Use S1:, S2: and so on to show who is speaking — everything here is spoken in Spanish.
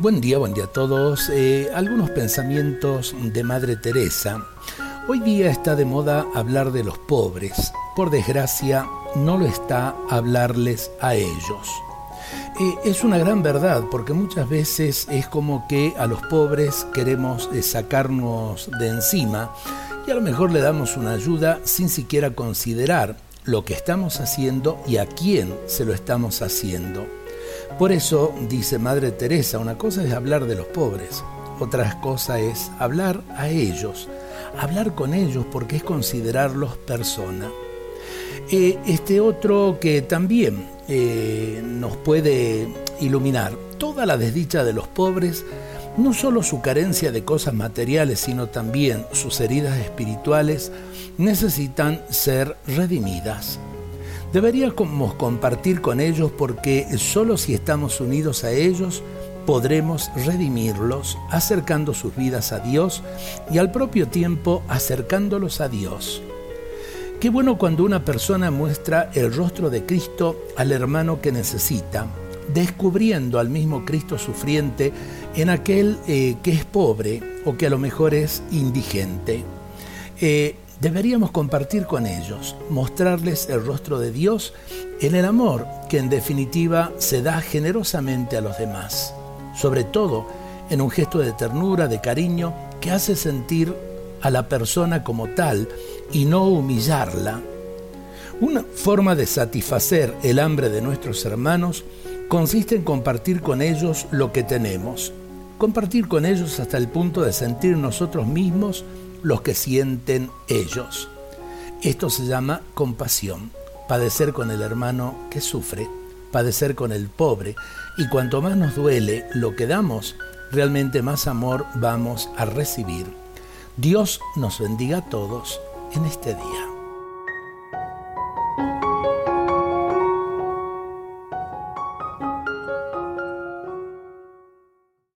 S1: Buen día, buen día a todos. Eh, algunos pensamientos de Madre Teresa. Hoy día está de moda hablar de los pobres. Por desgracia, no lo está hablarles a ellos. Eh, es una gran verdad porque muchas veces es como que a los pobres queremos eh, sacarnos de encima y a lo mejor le damos una ayuda sin siquiera considerar lo que estamos haciendo y a quién se lo estamos haciendo. Por eso, dice Madre Teresa, una cosa es hablar de los pobres, otra cosa es hablar a ellos, hablar con ellos porque es considerarlos persona. Eh, este otro que también eh, nos puede iluminar, toda la desdicha de los pobres, no solo su carencia de cosas materiales, sino también sus heridas espirituales, necesitan ser redimidas. Deberíamos compartir con ellos porque solo si estamos unidos a ellos podremos redimirlos, acercando sus vidas a Dios y al propio tiempo acercándolos a Dios. Qué bueno cuando una persona muestra el rostro de Cristo al hermano que necesita, descubriendo al mismo Cristo sufriente en aquel eh, que es pobre o que a lo mejor es indigente. Eh, deberíamos compartir con ellos, mostrarles el rostro de Dios en el amor que en definitiva se da generosamente a los demás, sobre todo en un gesto de ternura, de cariño, que hace sentir a la persona como tal y no humillarla. Una forma de satisfacer el hambre de nuestros hermanos consiste en compartir con ellos lo que tenemos, compartir con ellos hasta el punto de sentir nosotros mismos los que sienten ellos. Esto se llama compasión, padecer con el hermano que sufre, padecer con el pobre, y cuanto más nos duele lo que damos, realmente más amor vamos a recibir. Dios nos bendiga a todos en este día.